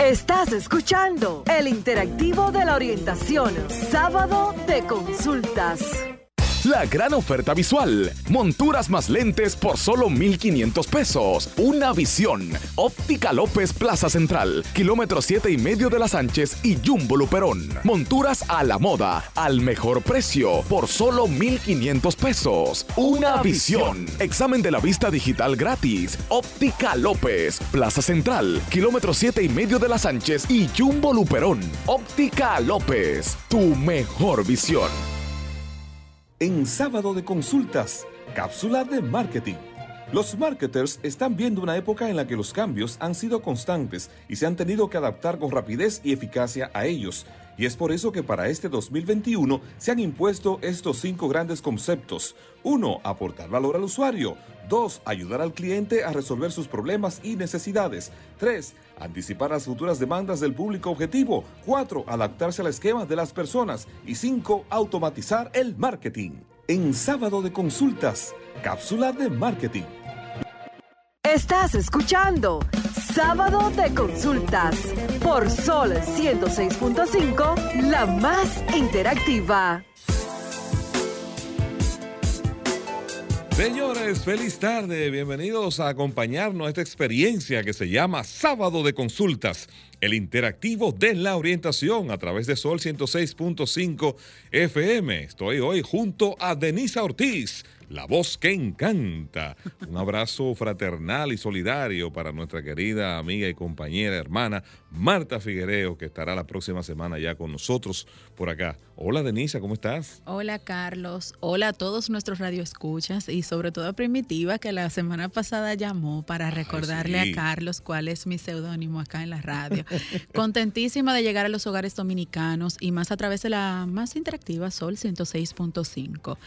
Estás escuchando el interactivo de la orientación, sábado de consultas. La gran oferta visual. Monturas más lentes por solo 1,500 pesos. Una visión. Óptica López Plaza Central. Kilómetro 7 y medio de las Sánchez y Jumbo Luperón. Monturas a la moda. Al mejor precio. Por solo 1,500 pesos. Una visión. Examen de la vista digital gratis. Óptica López. Plaza Central. Kilómetro 7 y medio de las Sánchez y Jumbo Luperón. Óptica López. Tu mejor visión en sábado de consultas, cápsula de marketing. Los marketers están viendo una época en la que los cambios han sido constantes y se han tenido que adaptar con rapidez y eficacia a ellos. Y es por eso que para este 2021 se han impuesto estos cinco grandes conceptos. Uno, aportar valor al usuario. Dos, ayudar al cliente a resolver sus problemas y necesidades. Tres, anticipar las futuras demandas del público objetivo. 4. Adaptarse al esquema de las personas. Y 5. Automatizar el marketing. En sábado de consultas, cápsula de marketing. Estás escuchando Sábado de Consultas por Sol 106.5, la más interactiva. Señores, feliz tarde. Bienvenidos a acompañarnos a esta experiencia que se llama Sábado de Consultas, el interactivo de la orientación a través de Sol 106.5 FM. Estoy hoy junto a Denisa Ortiz la voz que encanta. Un abrazo fraternal y solidario para nuestra querida amiga y compañera hermana Marta Figuereo, que estará la próxima semana ya con nosotros por acá. Hola Denisa, ¿cómo estás? Hola Carlos, hola a todos nuestros radioescuchas y sobre todo a Primitiva que la semana pasada llamó para recordarle a Carlos cuál es mi seudónimo acá en la radio. Contentísima de llegar a los hogares dominicanos y más a través de la más interactiva Sol 106.5.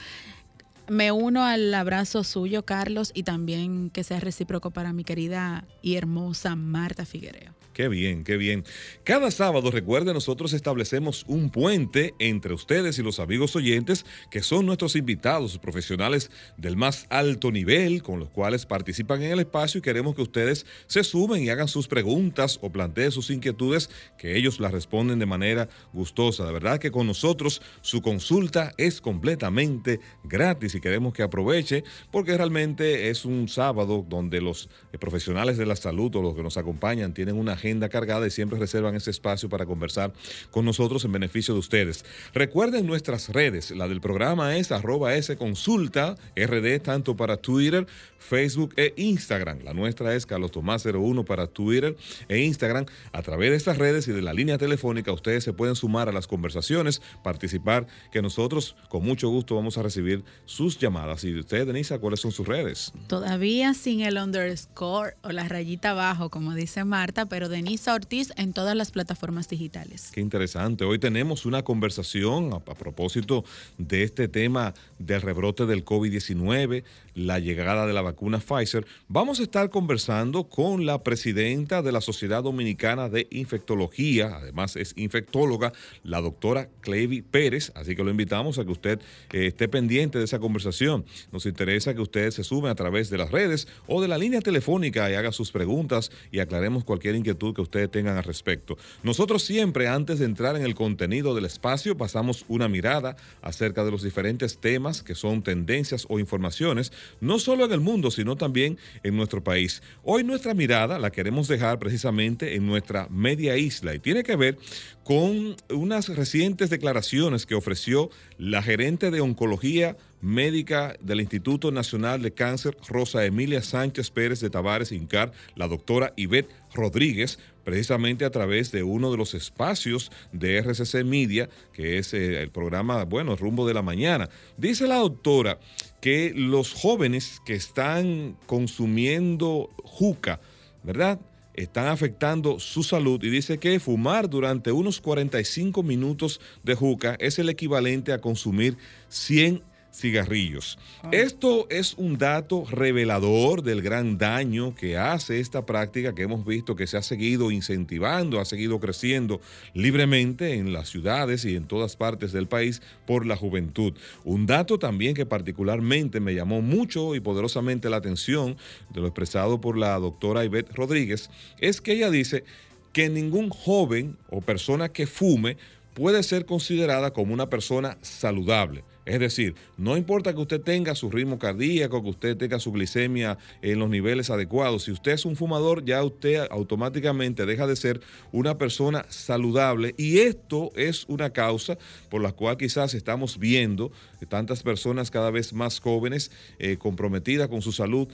Me uno al abrazo suyo, Carlos, y también que sea recíproco para mi querida y hermosa Marta Figuereo. Qué bien, qué bien. Cada sábado, recuerde, nosotros establecemos un puente entre ustedes y los amigos oyentes, que son nuestros invitados profesionales del más alto nivel, con los cuales participan en el espacio y queremos que ustedes se sumen y hagan sus preguntas o planteen sus inquietudes, que ellos las responden de manera gustosa. De verdad que con nosotros su consulta es completamente gratis y queremos que aproveche, porque realmente es un sábado donde los profesionales de la salud o los que nos acompañan tienen una agenda cargada y siempre reservan ese espacio para conversar con nosotros en beneficio de ustedes. Recuerden nuestras redes, la del programa es arroba S consulta RD tanto para Twitter, Facebook e Instagram. La nuestra es Carlos Tomás 01 para Twitter e Instagram. A través de estas redes y de la línea telefónica ustedes se pueden sumar a las conversaciones, participar, que nosotros con mucho gusto vamos a recibir sus llamadas. Y usted, Denisa, ¿cuáles son sus redes? Todavía sin el underscore o la rayita abajo, como dice Marta, pero Denisa Ortiz en todas las plataformas digitales. Qué interesante. Hoy tenemos una conversación a, propósito de este tema del rebrote del COVID-19, la llegada de la vacuna Pfizer. Vamos a estar conversando con la presidenta de la Sociedad Dominicana de Infectología, además es infectóloga, la doctora Clevy Pérez. Así que lo invitamos a que usted eh, esté pendiente de esa conversación. Nos interesa que usted se sume a través de las redes o de la línea telefónica y haga sus preguntas y aclaremos cualquier inquietud que ustedes tengan al respecto. Nosotros siempre, antes de entrar en el contenido del espacio, pasamos una mirada acerca de los diferentes temas que son tendencias o informaciones, no solo en el mundo, sino también en nuestro país. Hoy nuestra mirada la queremos dejar precisamente en nuestra media isla y tiene que ver con unas recientes declaraciones que ofreció la gerente de oncología médica del Instituto Nacional de Cáncer, Rosa Emilia Sánchez Pérez de Tavares Incar, la doctora Ivette Rodríguez, precisamente a través de uno de los espacios de RCC Media, que es eh, el programa, bueno, Rumbo de la Mañana. Dice la doctora que los jóvenes que están consumiendo juca, ¿verdad? Están afectando su salud. Y dice que fumar durante unos 45 minutos de juca es el equivalente a consumir 100 cigarrillos. Ah. Esto es un dato revelador del gran daño que hace esta práctica que hemos visto que se ha seguido incentivando, ha seguido creciendo libremente en las ciudades y en todas partes del país por la juventud. Un dato también que particularmente me llamó mucho y poderosamente la atención de lo expresado por la doctora Ivette Rodríguez es que ella dice que ningún joven o persona que fume puede ser considerada como una persona saludable. Es decir, no importa que usted tenga su ritmo cardíaco, que usted tenga su glicemia en los niveles adecuados, si usted es un fumador, ya usted automáticamente deja de ser una persona saludable y esto es una causa por la cual quizás estamos viendo tantas personas cada vez más jóvenes eh, comprometidas con su salud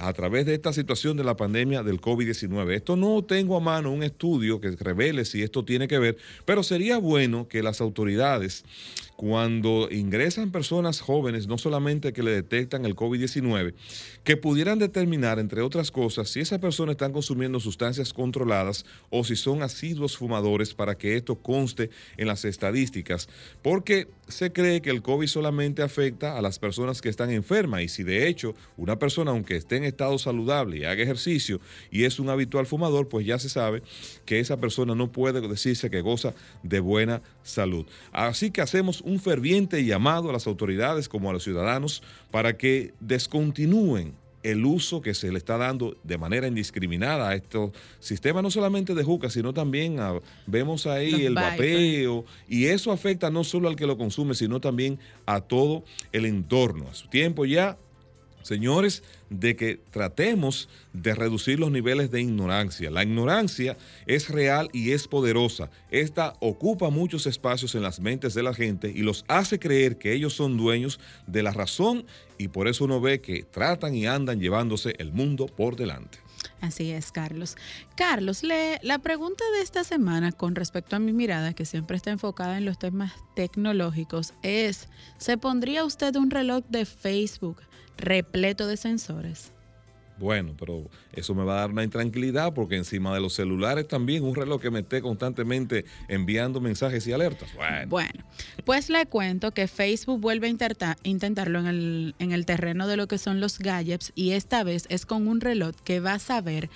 a través de esta situación de la pandemia del COVID-19. Esto no tengo a mano un estudio que revele si esto tiene que ver, pero sería bueno que las autoridades cuando ingresan personas jóvenes, no solamente que le detectan el COVID-19, que pudieran determinar, entre otras cosas, si esa persona están consumiendo sustancias controladas o si son asiduos fumadores para que esto conste en las estadísticas, porque se cree que el COVID solamente afecta a las personas que están enfermas y si de hecho una persona, aunque esté en estado saludable y haga ejercicio y es un habitual fumador, pues ya se sabe que esa persona no puede decirse que goza de buena salud. Así que hacemos un ferviente llamado a las autoridades como a los ciudadanos para que descontinúen el uso que se le está dando de manera indiscriminada a estos sistemas, no solamente de juca, sino también vemos ahí el vapeo, y eso afecta no solo al que lo consume, sino también a todo el entorno. A su tiempo ya señores, de que tratemos de reducir los niveles de ignorancia. La ignorancia es real y es poderosa. Esta ocupa muchos espacios en las mentes de la gente y los hace creer que ellos son dueños de la razón y por eso uno ve que tratan y andan llevándose el mundo por delante. Así es, Carlos. Carlos, le, la pregunta de esta semana con respecto a mi mirada, que siempre está enfocada en los temas tecnológicos, es, ¿se pondría usted un reloj de Facebook repleto de sensores. Bueno, pero eso me va a dar una intranquilidad porque encima de los celulares también un reloj que me esté constantemente enviando mensajes y alertas. Bueno, pues le cuento que Facebook vuelve a intentarlo en el, en el terreno de lo que son los gadgets y esta vez es con un reloj que va a saber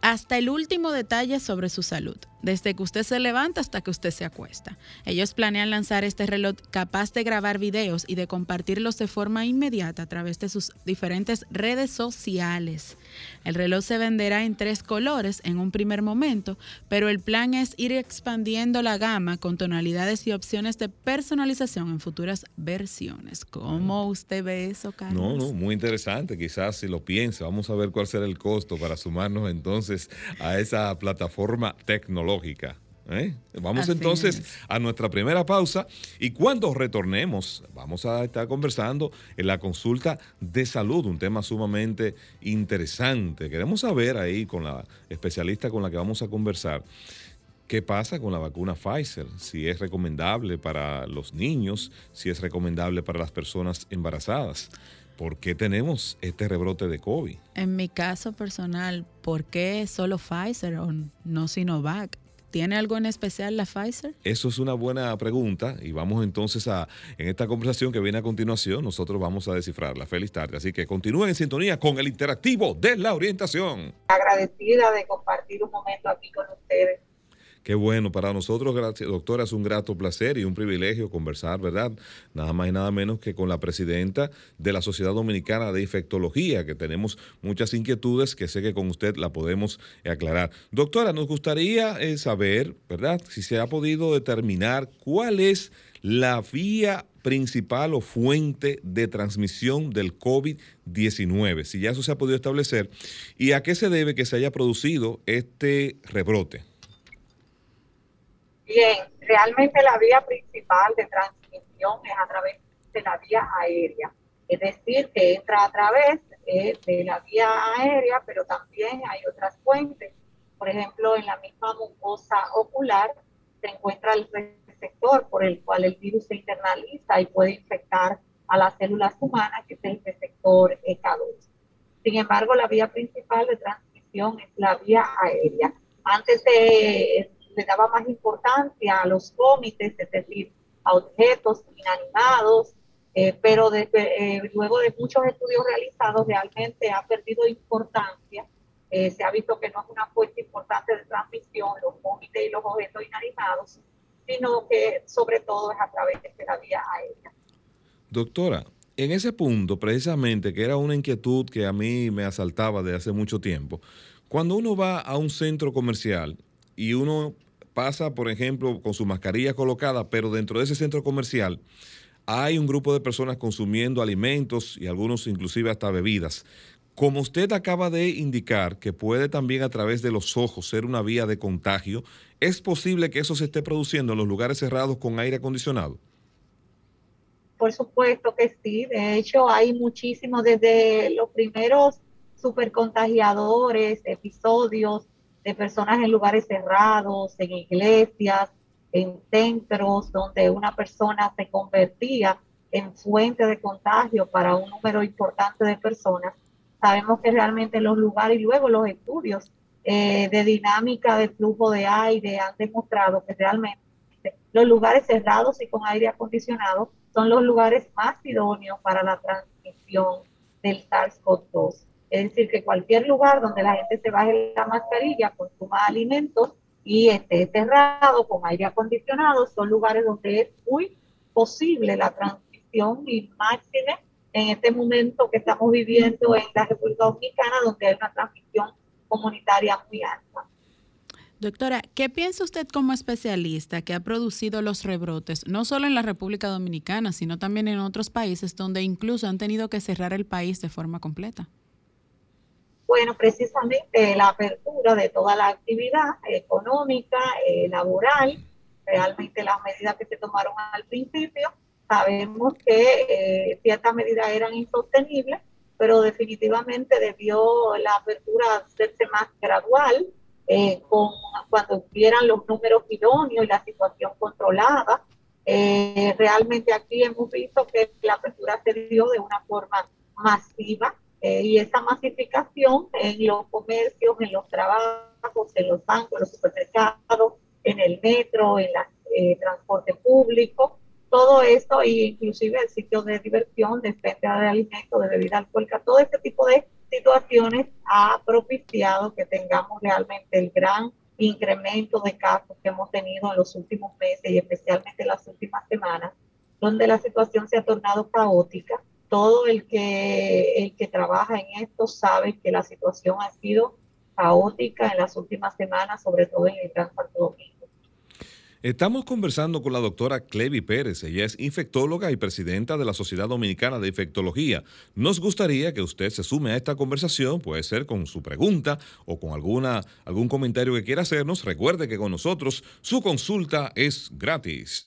hasta el último detalle sobre su salud desde que usted se levanta hasta que usted se acuesta. Ellos planean lanzar este reloj capaz de grabar videos y de compartirlos de forma inmediata a través de sus diferentes redes sociales. El reloj se venderá en tres colores en un primer momento, pero el plan es ir expandiendo la gama con tonalidades y opciones de personalización en futuras versiones. ¿Cómo usted ve eso, Carlos? No, no, muy interesante. Quizás si lo piensa, vamos a ver cuál será el costo para sumarnos entonces a esa plataforma tecnológica ¿eh? Vamos entonces a nuestra primera pausa y cuando retornemos vamos a estar conversando en la consulta de salud, un tema sumamente interesante. Queremos saber ahí con la especialista con la que vamos a conversar. ¿Qué pasa con la vacuna Pfizer? Si es recomendable para los niños, si es recomendable para las personas embarazadas. ¿Por qué tenemos este rebrote de COVID? En mi caso personal, ¿por qué solo Pfizer o no Sinovac? ¿Tiene algo en especial la Pfizer? Eso es una buena pregunta y vamos entonces a, en esta conversación que viene a continuación, nosotros vamos a descifrarla. Feliz tarde. Así que continúen en sintonía con el interactivo de la orientación. Agradecida de compartir un momento aquí con ustedes Qué bueno, para nosotros, gracias, doctora, es un grato placer y un privilegio conversar, ¿verdad? Nada más y nada menos que con la presidenta de la Sociedad Dominicana de Infectología, que tenemos muchas inquietudes que sé que con usted la podemos aclarar. Doctora, nos gustaría eh, saber, ¿verdad? Si se ha podido determinar cuál es la vía principal o fuente de transmisión del COVID-19, si ya eso se ha podido establecer, y a qué se debe que se haya producido este rebrote. Bien, realmente la vía principal de transmisión es a través de la vía aérea, es decir, que entra a través eh, de la vía aérea, pero también hay otras fuentes. Por ejemplo, en la misma mucosa ocular se encuentra el receptor por el cual el virus se internaliza y puede infectar a las células humanas, que es el receptor EK2. Sin embargo, la vía principal de transmisión es la vía aérea. Antes se le daba más importancia a los cómites, es decir, a objetos inanimados, eh, pero eh, luego de muchos estudios realizados realmente ha perdido importancia. Eh, se ha visto que no es una fuente importante de transmisión, los cómites y los objetos inanimados, sino que sobre todo es a través de la vía aérea. Doctora, en ese punto, precisamente, que era una inquietud que a mí me asaltaba de hace mucho tiempo, cuando uno va a un centro comercial y uno pasa, por ejemplo, con su mascarilla colocada, pero dentro de ese centro comercial hay un grupo de personas consumiendo alimentos y algunos inclusive hasta bebidas. Como usted acaba de indicar que puede también a través de los ojos ser una vía de contagio, ¿es posible que eso se esté produciendo en los lugares cerrados con aire acondicionado? Por supuesto que sí. De hecho, hay muchísimos desde los primeros supercontagiadores, episodios de personas en lugares cerrados, en iglesias, en centros donde una persona se convertía en fuente de contagio para un número importante de personas. Sabemos que realmente los lugares y luego los estudios eh, de dinámica de flujo de aire han demostrado que realmente los lugares cerrados y con aire acondicionado son los lugares más idóneos para la transmisión del SARS-CoV-2. Es decir, que cualquier lugar donde la gente se baje la mascarilla, consuma alimentos y esté cerrado con aire acondicionado, son lugares donde es muy posible la transmisión y máxima en este momento que estamos viviendo en la República Dominicana, donde hay una transmisión comunitaria muy alta. Doctora, ¿qué piensa usted como especialista que ha producido los rebrotes, no solo en la República Dominicana, sino también en otros países donde incluso han tenido que cerrar el país de forma completa? Bueno, precisamente la apertura de toda la actividad económica, eh, laboral, realmente las medidas que se tomaron al principio, sabemos que eh, ciertas medidas eran insostenibles, pero definitivamente debió la apertura hacerse más gradual, eh, con, cuando hubieran los números idóneos y la situación controlada. Eh, realmente aquí hemos visto que la apertura se dio de una forma masiva eh, y esa masificación en los comercios, en los trabajos, en los bancos, en los supermercados, en el metro, en el transporte público, todo eso, inclusive el sitio de diversión, de venta de alimentos, de bebida alcohólica, todo ese tipo de situaciones ha propiciado que tengamos realmente el gran incremento de casos que hemos tenido en los últimos meses y especialmente en las últimas semanas, donde la situación se ha tornado caótica. Todo el que, el que trabaja en esto sabe que la situación ha sido caótica en las últimas semanas, sobre todo en el Gran Santo Domingo. Estamos conversando con la doctora Clevi Pérez. Ella es infectóloga y presidenta de la Sociedad Dominicana de Infectología. Nos gustaría que usted se sume a esta conversación, puede ser con su pregunta o con alguna, algún comentario que quiera hacernos. Recuerde que con nosotros su consulta es gratis.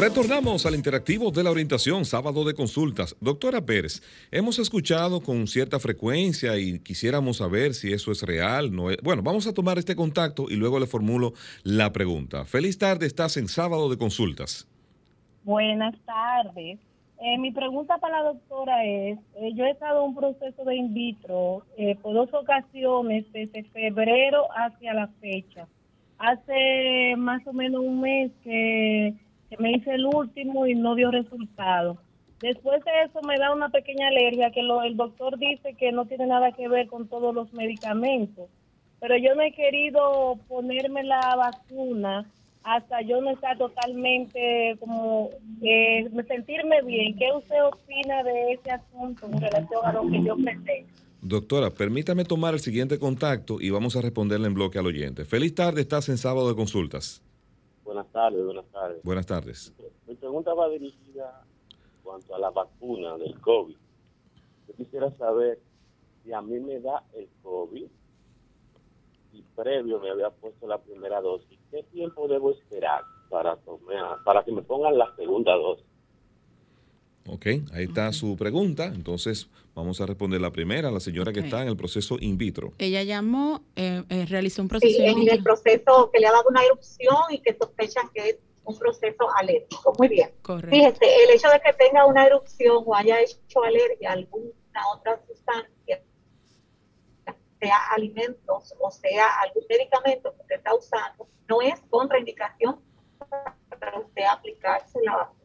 Retornamos al interactivo de la orientación, sábado de consultas. Doctora Pérez, hemos escuchado con cierta frecuencia y quisiéramos saber si eso es real. No Bueno, vamos a tomar este contacto y luego le formulo la pregunta. Feliz tarde, estás en sábado de consultas. Buenas tardes. Eh, mi pregunta para la doctora es, eh, yo he estado en un proceso de in vitro eh, por dos ocasiones desde febrero hacia la fecha. Hace más o menos un mes que, me hice el último y no dio resultado. Después de eso me da una pequeña alergia que el doctor dice que no tiene nada que ver con todos los medicamentos. Pero yo no he querido ponerme la vacuna hasta yo no estar totalmente como eh, sentirme bien. ¿Qué usted opina de ese asunto en relación a lo que yo pretendo? Doctora, permítame tomar el siguiente contacto y vamos a responderle en bloque al oyente. Feliz tarde, estás en sábado de consultas. Buenas tardes, buenas tardes. Buenas tardes. Mi pregunta va dirigida en cuanto a la vacuna del COVID. Yo quisiera saber si a mí me da el COVID y previo me había puesto la primera dosis, ¿qué tiempo debo esperar para, tomar, para que me pongan la segunda dosis? Ok, ahí está su pregunta. Entonces, vamos a responder la primera, la señora que está en el proceso in vitro. Ella llamó, eh, eh, realizó un proceso sí, en el proceso que le ha dado una erupción y que sospechan que es un proceso alérgico. Muy bien. Correcto. Fíjese, el hecho de que tenga una erupción o haya hecho alergia a alguna otra sustancia, sea alimentos o sea algún medicamento que usted está usando, no es contraindicación para usted aplicarse la vacuna.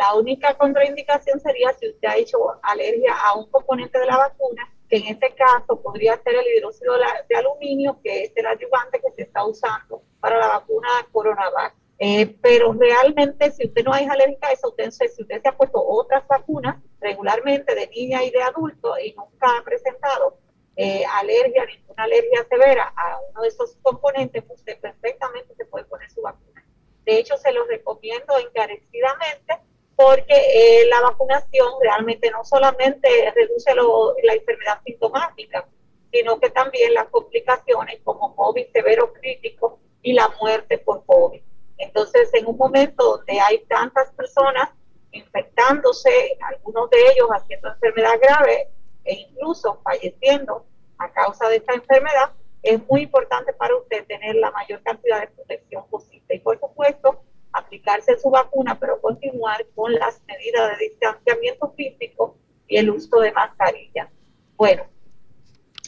La única contraindicación sería si usted ha hecho alergia a un componente de la vacuna, que en este caso podría ser el hidróxido de aluminio, que es el ayudante que se está usando para la vacuna Coronavac. Eh, pero realmente, si usted no es alérgica a eso, usted, si usted se ha puesto otras vacunas regularmente de niña y de adulto y nunca ha presentado eh, alergia, ninguna alergia severa a uno de esos componentes, usted perfectamente se puede poner su vacuna. De hecho, se lo recomiendo encarecidamente porque eh, la vacunación realmente no solamente reduce la enfermedad sintomática, sino que también las complicaciones como COVID severo crítico y la muerte por COVID. Entonces, en un momento donde hay tantas personas infectándose, algunos de ellos haciendo enfermedad grave e incluso falleciendo a causa de esta enfermedad, es muy importante para usted tener la mayor cantidad de protección posible. Y por supuesto, aplicarse su vacuna, pero continuar con las medidas de distanciamiento físico y el uso de mascarilla. Bueno,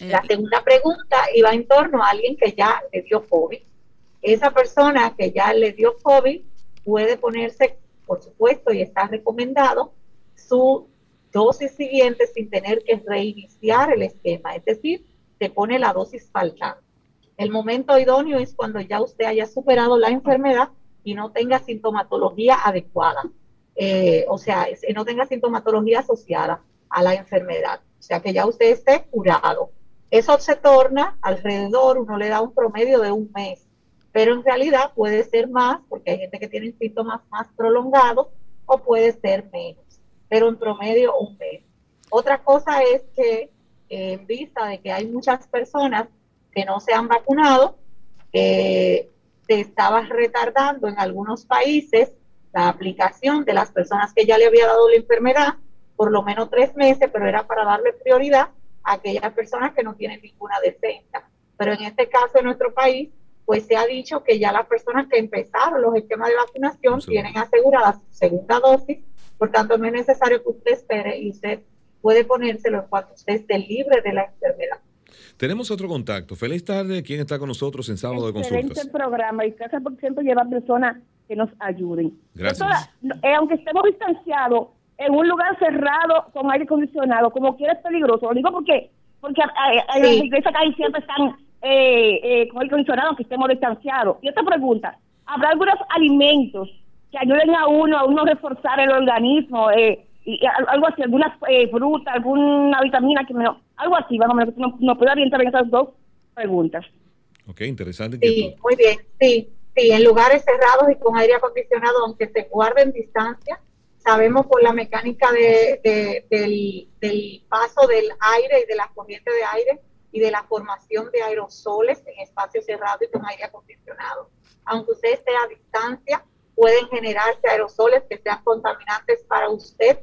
la eh, segunda pregunta iba en torno a alguien que ya le dio COVID. Esa persona que ya le dio COVID puede ponerse, por supuesto, y está recomendado, su dosis siguiente sin tener que reiniciar el esquema, es decir, se pone la dosis faltante. El momento idóneo es cuando ya usted haya superado la enfermedad y no tenga sintomatología adecuada, eh, o sea, no tenga sintomatología asociada a la enfermedad, o sea, que ya usted esté curado. Eso se torna alrededor, uno le da un promedio de un mes, pero en realidad puede ser más, porque hay gente que tiene síntomas más prolongados, o puede ser menos, pero en promedio un mes. Otra cosa es que en vista de que hay muchas personas que no se han vacunado, eh, se estaba retardando en algunos países la aplicación de las personas que ya le había dado la enfermedad por lo menos tres meses, pero era para darle prioridad a aquellas personas que no tienen ninguna defensa. Pero en este caso en nuestro país, pues se ha dicho que ya las personas que empezaron los esquemas de vacunación tienen asegurada su segunda dosis, por tanto no es necesario que usted espere y usted puede ponérselo en cuanto usted esté libre de la enfermedad. Tenemos otro contacto. Feliz tarde. ¿Quién está con nosotros en Sábado de Consultas? Excelente programa y gracias por siempre llevar personas que nos ayuden. Gracias. Eh, aunque estemos distanciados, en un lugar cerrado con aire acondicionado, como quiera es peligroso. Lo digo porque porque las iglesias ahí siempre están eh, eh, con aire acondicionado, aunque estemos distanciados. Y otra pregunta, ¿habrá algunos alimentos que ayuden a uno, a uno a reforzar el organismo? Eh, y algo así, alguna eh, fruta, alguna vitamina que me, algo así, vamos a no, no puedo orientar en esas dos preguntas. Ok, interesante. Sí, muy bien, sí, sí, en lugares cerrados y con aire acondicionado, aunque se guarden distancia, sabemos por la mecánica de, del, del paso del aire y de la corriente de aire y de la formación de aerosoles en espacios cerrados y con aire acondicionado. Aunque usted esté a distancia, pueden generarse aerosoles que sean contaminantes para usted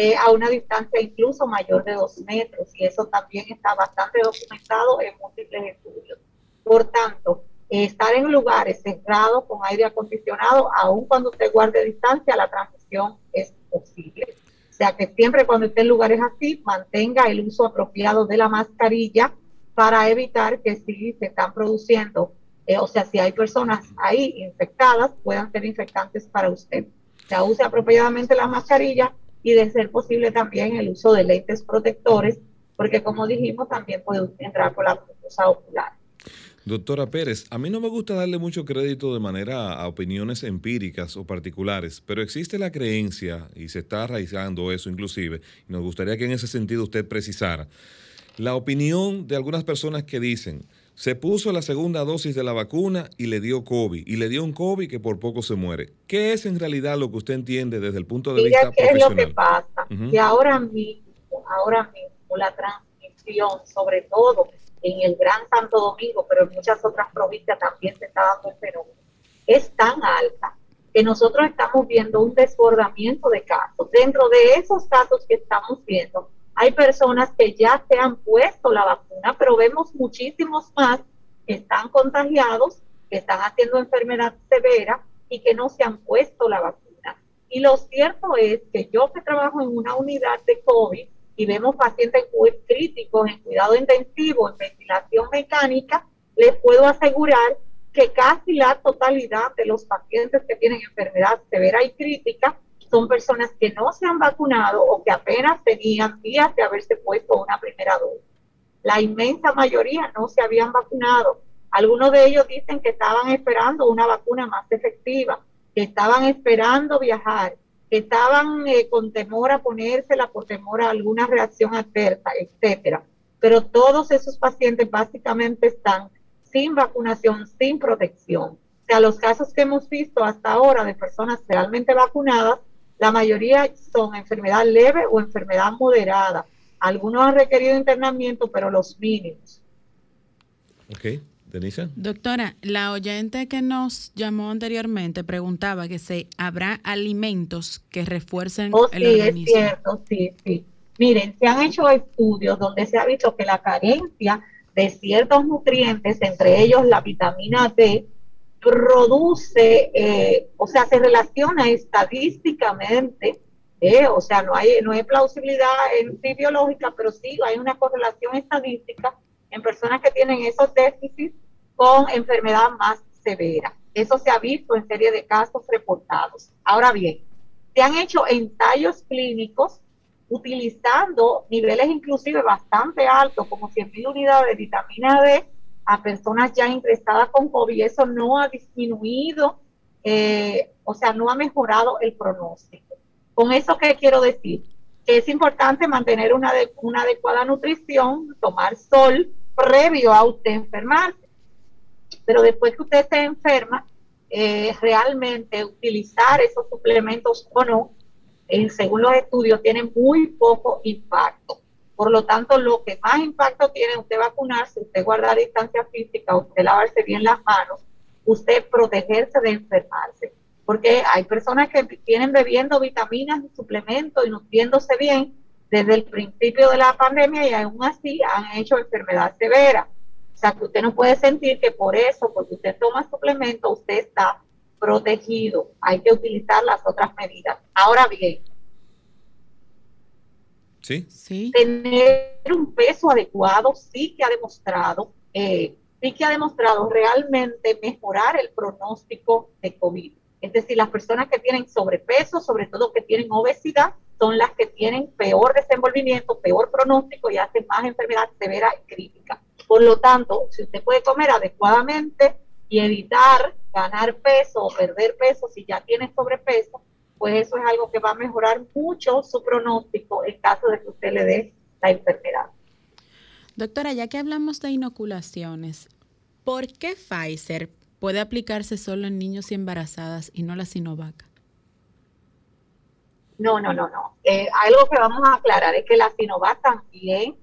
eh, a una distancia incluso mayor de dos metros y eso también está bastante documentado en múltiples estudios. Por tanto, estar en lugares cerrados con aire acondicionado, aun cuando usted guarde distancia, la transmisión es posible. O sea que siempre cuando esté en lugares así, mantenga el uso apropiado de la mascarilla para evitar que si se están produciendo, eh, o sea, si hay personas ahí infectadas, puedan ser infectantes para usted. O sea, use apropiadamente la mascarilla y de ser posible también el uso de lentes protectores, porque como dijimos, también puede entrar por la mucosa ocular. Doctora Pérez, a mí no me gusta darle mucho crédito de manera a opiniones empíricas o particulares, pero existe la creencia, y se está arraigando eso inclusive, y nos gustaría que en ese sentido usted precisara, la opinión de algunas personas que dicen, se puso la segunda dosis de la vacuna y le dio COVID. Y le dio un COVID que por poco se muere. ¿Qué es en realidad lo que usted entiende desde el punto de vista ¿qué profesional? es lo que pasa? Que ahora mismo, ahora mismo la transmisión, sobre todo en el Gran Santo Domingo, pero en muchas otras provincias también se está dando el fenómeno, es tan alta que nosotros estamos viendo un desbordamiento de casos. Dentro de esos casos que estamos viendo, hay personas que ya se han puesto la vacuna, pero vemos muchísimos más que están contagiados, que están haciendo enfermedad severa y que no se han puesto la vacuna. Y lo cierto es que yo que trabajo en una unidad de COVID y vemos pacientes críticos en cuidado intensivo, en ventilación mecánica, les puedo asegurar que casi la totalidad de los pacientes que tienen enfermedad severa y crítica son personas que no se han vacunado o que apenas tenían días de haberse puesto una primera dosis. La inmensa mayoría no se habían vacunado. Algunos de ellos dicen que estaban esperando una vacuna más efectiva, que estaban esperando viajar, que estaban eh, con temor a ponérsela por temor a alguna reacción adversa, etcétera. Pero todos esos pacientes básicamente están sin vacunación, sin protección. O sea, los casos que hemos visto hasta ahora de personas realmente vacunadas, la mayoría son enfermedad leve o enfermedad moderada. Algunos han requerido internamiento, pero los mínimos. Ok. Denisa. Doctora, la oyente que nos llamó anteriormente preguntaba que si habrá alimentos que refuercen oh, el sí, Es cierto, sí, sí. Miren, se han hecho estudios donde se ha visto que la carencia de ciertos nutrientes, entre ellos la vitamina D, produce, eh, o sea, se relaciona estadísticamente, eh, o sea, no hay, no hay plausibilidad en sí biológica, pero sí hay una correlación estadística en personas que tienen esos déficits con enfermedad más severa. Eso se ha visto en serie de casos reportados. Ahora bien, se han hecho ensayos clínicos utilizando niveles inclusive bastante altos, como 100.000 unidades de vitamina D a personas ya ingresadas con COVID. Eso no ha disminuido, eh, o sea, no ha mejorado el pronóstico. Con eso, ¿qué quiero decir? Que es importante mantener una, adecuada nutrición, tomar sol previo a usted enfermarse. Pero después que usted se enferma, eh, realmente utilizar esos suplementos o no, según los estudios, tiene muy poco impacto. Por lo tanto, lo que más impacto tiene usted vacunarse, usted guardar distancia física, usted lavarse bien las manos, usted protegerse de enfermarse. Porque hay personas que tienen bebiendo vitaminas y suplementos y nutriéndose bien desde el principio de la pandemia y aún así han hecho enfermedad severa. O sea, que usted no puede sentir que por eso, porque usted toma suplemento, usted está protegido. Hay que utilizar las otras medidas. Ahora bien, ¿Sí? tener un peso adecuado sí que ha demostrado, eh, sí que ha demostrado realmente mejorar el pronóstico de COVID. Es decir, las personas que tienen sobrepeso, sobre todo que tienen obesidad, son las que tienen peor desenvolvimiento, peor pronóstico y hacen más enfermedad severa y crítica. Por lo tanto, si usted puede comer adecuadamente y evitar ganar peso o perder peso si ya tiene sobrepeso, pues eso es algo que va a mejorar mucho su pronóstico en caso de que usted le dé la enfermedad. Doctora, ya que hablamos de inoculaciones, ¿por qué Pfizer puede aplicarse solo en niños y embarazadas y no la Sinovac? No, no, no, no. Eh, algo que vamos a aclarar es que la Sinovac también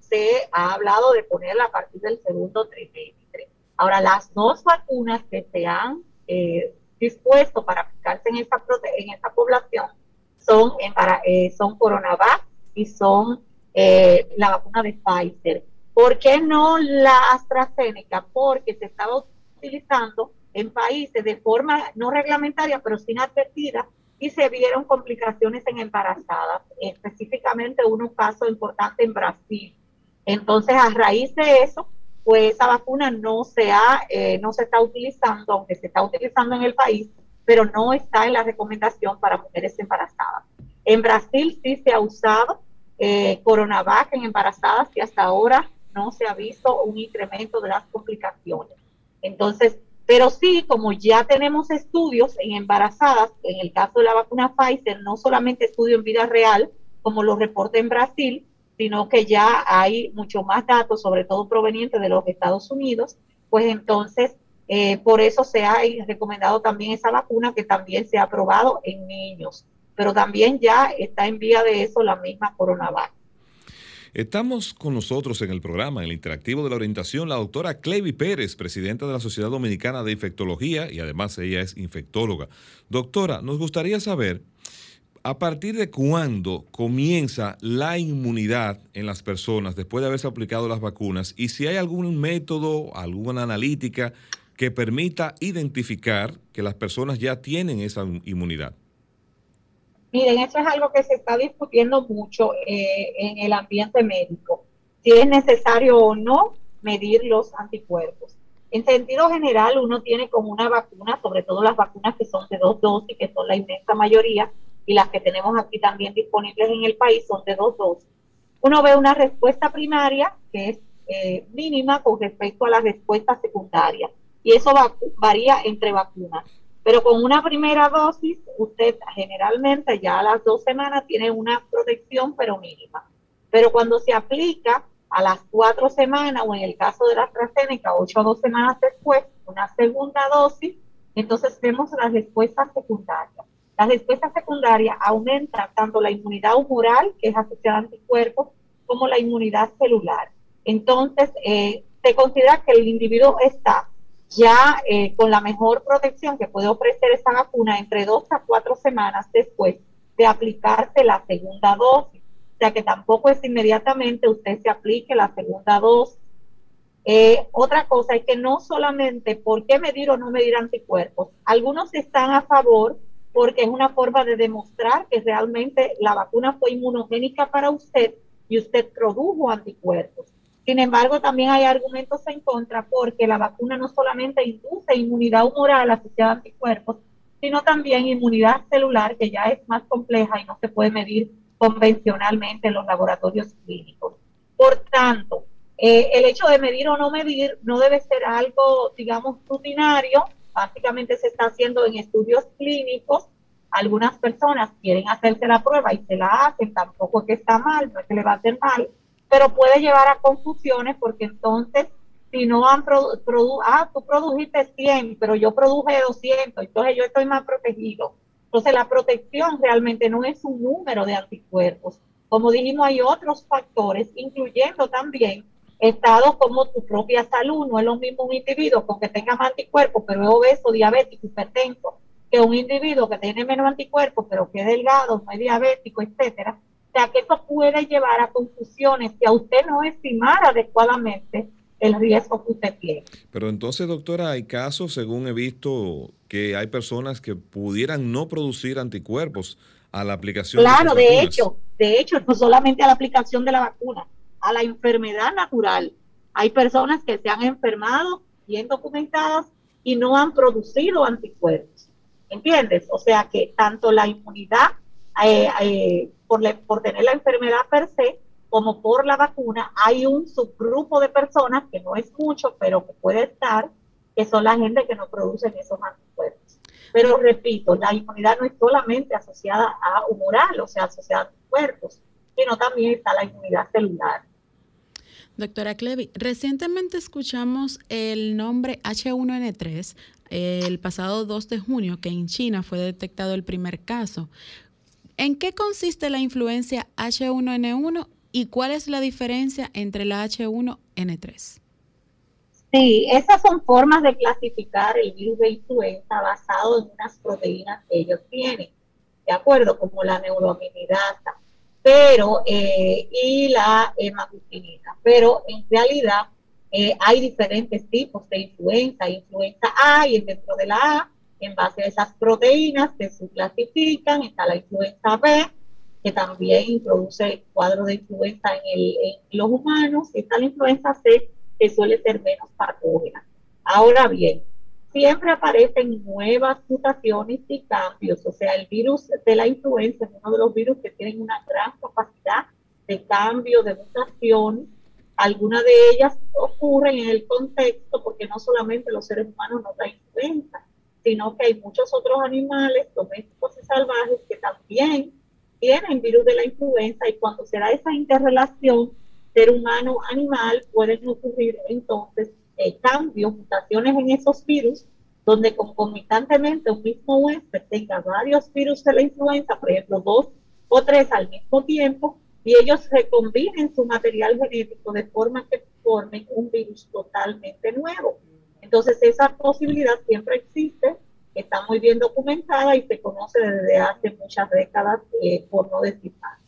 se ha hablado de ponerla a partir del segundo trimestre. Ahora, las dos vacunas que se han eh, dispuesto para aplicarse en esta, en esta población son, para, eh, son Coronavac y son eh, la vacuna de Pfizer. ¿Por qué no la AstraZeneca? Porque se estaba utilizando en países de forma no reglamentaria, pero sin advertida, y se vieron complicaciones en embarazadas, específicamente un caso importante en Brasil. Entonces, a raíz de eso, pues esa vacuna no se, ha, eh, no se está utilizando, aunque se está utilizando en el país, pero no está en la recomendación para mujeres embarazadas. En Brasil sí se ha usado eh, Coronavac en embarazadas y hasta ahora no se ha visto un incremento de las complicaciones. Entonces, pero sí, como ya tenemos estudios en embarazadas, en el caso de la vacuna Pfizer, no solamente estudio en vida real, como lo reporta en Brasil, sino que ya hay mucho más datos, sobre todo provenientes de los Estados Unidos, pues entonces eh, por eso se ha recomendado también esa vacuna que también se ha aprobado en niños, pero también ya está en vía de eso la misma CoronaVac. Estamos con nosotros en el programa, en el interactivo de la orientación, la doctora Clevi Pérez, presidenta de la Sociedad Dominicana de Infectología y además ella es infectóloga. Doctora, nos gustaría saber ¿A partir de cuándo comienza la inmunidad en las personas después de haberse aplicado las vacunas? Y si hay algún método, alguna analítica que permita identificar que las personas ya tienen esa inmunidad. Miren, eso es algo que se está discutiendo mucho eh, en el ambiente médico, si es necesario o no medir los anticuerpos. En sentido general, uno tiene como una vacuna, sobre todo las vacunas que son de dos dosis, que son la inmensa mayoría, y las que tenemos aquí también disponibles en el país son de dos dosis. Uno ve una respuesta primaria que es eh, mínima con respecto a la respuesta secundaria y eso varía entre vacunas. Pero con una primera dosis, usted generalmente ya a las dos semanas tiene una protección, pero mínima. Pero cuando se aplica a las cuatro semanas, o en el caso de la AstraZeneca, ocho o dos semanas después, una segunda dosis, entonces vemos las respuestas secundarias. La respuesta secundaria aumenta tanto la inmunidad humoral, que es asociada a anticuerpos, como la inmunidad celular. Entonces, eh, se considera que el individuo está ya eh, con la mejor protección que puede ofrecer esta vacuna entre dos a cuatro semanas después de aplicarse la segunda dosis. O sea que tampoco es inmediatamente usted se aplique la segunda dosis. Eh, otra cosa es que no solamente por qué medir o no medir anticuerpos. Algunos están a favor porque es una forma de demostrar que realmente la vacuna fue inmunogénica para usted y usted produjo anticuerpos. Sin embargo, también hay argumentos en contra porque la vacuna no solamente induce inmunidad humoral asociada a anticuerpos, sino también inmunidad celular, que ya es más compleja y no se puede medir convencionalmente en los laboratorios clínicos. Por tanto, eh, el hecho de medir o no medir no debe ser algo, digamos, rutinario, básicamente se está haciendo en estudios clínicos. Algunas personas quieren hacerse la prueba y se la hacen, tampoco es que está mal, no es que le va a hacer mal, pero puede llevar a confusiones porque entonces si no han producido, ah, tú produjiste 100, pero yo produje 200, entonces yo estoy más protegido. Entonces la protección realmente no es un número de anticuerpos. Como dijimos, hay otros factores, incluyendo también estados como tu propia salud. No es lo mismo un individuo con que tenga más anticuerpos, pero es obeso, diabético, hipertenso, que un individuo que tiene menos anticuerpos, pero que es delgado, no es diabético, etcétera. O sea, que eso puede llevar a confusiones que a usted no estimar adecuadamente el riesgo que usted tiene. Pero entonces, doctora, hay casos, según he visto, que hay personas que pudieran no producir anticuerpos a la aplicación. Claro, de, de hecho, de hecho, no solamente a la aplicación de la vacuna, a la enfermedad natural. Hay personas que se han enfermado bien documentadas y no han producido anticuerpos. ¿Entiendes? O sea que tanto la inmunidad eh, eh, por, tener la enfermedad per se como por la vacuna, hay un subgrupo de personas que no es mucho, pero que puede estar, que son la gente que no producen esos anticuerpos. Pero repito, la inmunidad no es solamente asociada a humoral, o sea, asociada a anticuerpos, sino también está la inmunidad celular. Doctora Clevi, recientemente escuchamos el nombre H1N3 el pasado 2 de junio, que en China fue detectado el primer caso. ¿En qué consiste la influencia H1N1 y cuál es la diferencia entre la H1N3? Sí, esas son formas de clasificar el virus de influenza basado en unas proteínas que ellos tienen, ¿de acuerdo? Como la neuroaminidasa pero, eh, y la hemaglutinina. Pero en realidad eh, hay diferentes tipos de influenza, influenza A y dentro de la A, en base a esas proteínas que se clasifican, está la influenza B, que también produce cuadros de influenza en los humanos, y está la influenza C, que suele ser menos patógena. Ahora bien, siempre aparecen nuevas mutaciones y cambios. O sea, el virus de la influenza es uno de los virus que tienen una gran capacidad de cambio, de mutación. Algunas de ellas ocurren en el contexto porque no solamente los seres humanos nos da influenza, sino que hay muchos otros animales domésticos y salvajes que también tienen virus de la influenza y cuando se da esa interrelación ser humano-animal pueden ocurrir entonces eh, cambios, mutaciones en esos virus, donde concomitantemente un mismo huésped tenga varios virus de la influenza, por ejemplo, dos o tres al mismo tiempo, y ellos recombinen su material genético de forma que formen un virus totalmente nuevo. Entonces esa posibilidad siempre existe, está muy bien documentada y se conoce desde hace muchas décadas, eh, por no decir más.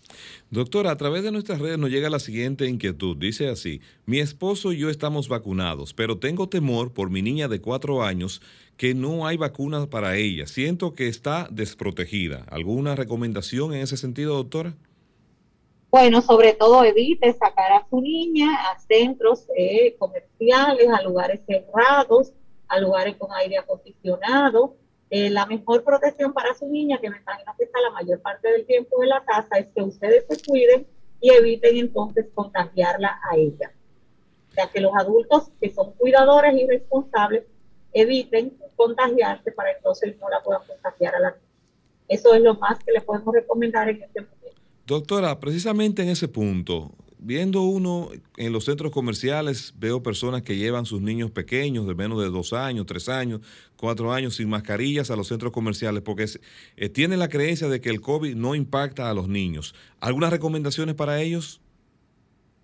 Doctora, a través de nuestras redes nos llega la siguiente inquietud. Dice así, mi esposo y yo estamos vacunados, pero tengo temor por mi niña de cuatro años que no hay vacunas para ella. Siento que está desprotegida. ¿Alguna recomendación en ese sentido, doctora? Bueno, sobre todo evite sacar a su niña a centros eh, comerciales, a lugares cerrados, a lugares con aire acondicionado eh, la mejor protección para su niña, que me imagino que está la mayor parte del tiempo en la casa, es que ustedes se cuiden y eviten entonces contagiarla a ella. O sea, que los adultos que son cuidadores y responsables eviten contagiarse para entonces no la puedan contagiar a la niña. Eso es lo más que le podemos recomendar en este momento. Doctora, precisamente en ese punto, viendo uno en los centros comerciales, veo personas que llevan sus niños pequeños de menos de dos años, tres años, cuatro años sin mascarillas a los centros comerciales porque eh, tienen la creencia de que el COVID no impacta a los niños. ¿Algunas recomendaciones para ellos?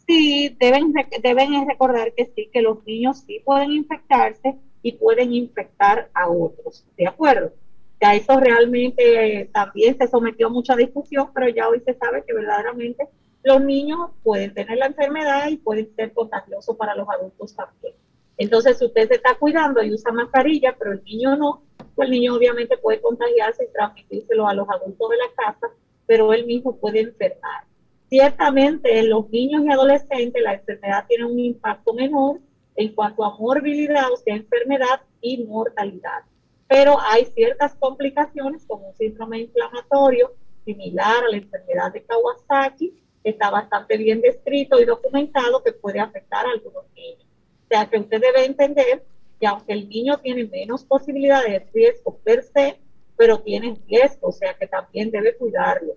Sí, deben, deben recordar que sí, que los niños sí pueden infectarse y pueden infectar a otros, ¿de acuerdo? Ya eso realmente eh, también se sometió a mucha discusión, pero ya hoy se sabe que verdaderamente los niños pueden tener la enfermedad y pueden ser contagiosos para los adultos también. Entonces, si usted se está cuidando y usa mascarilla, pero el niño no, pues el niño obviamente puede contagiarse y transmitírselo a los adultos de la casa, pero él mismo puede enfermar. Ciertamente, en los niños y adolescentes la enfermedad tiene un impacto menor en cuanto a morbilidad, o sea, enfermedad y mortalidad. Pero hay ciertas complicaciones como un síndrome inflamatorio similar a la enfermedad de Kawasaki, está bastante bien descrito y documentado que puede afectar a algunos niños. O sea que usted debe entender que aunque el niño tiene menos posibilidades de riesgo per se, pero tiene riesgo, o sea que también debe cuidarlo.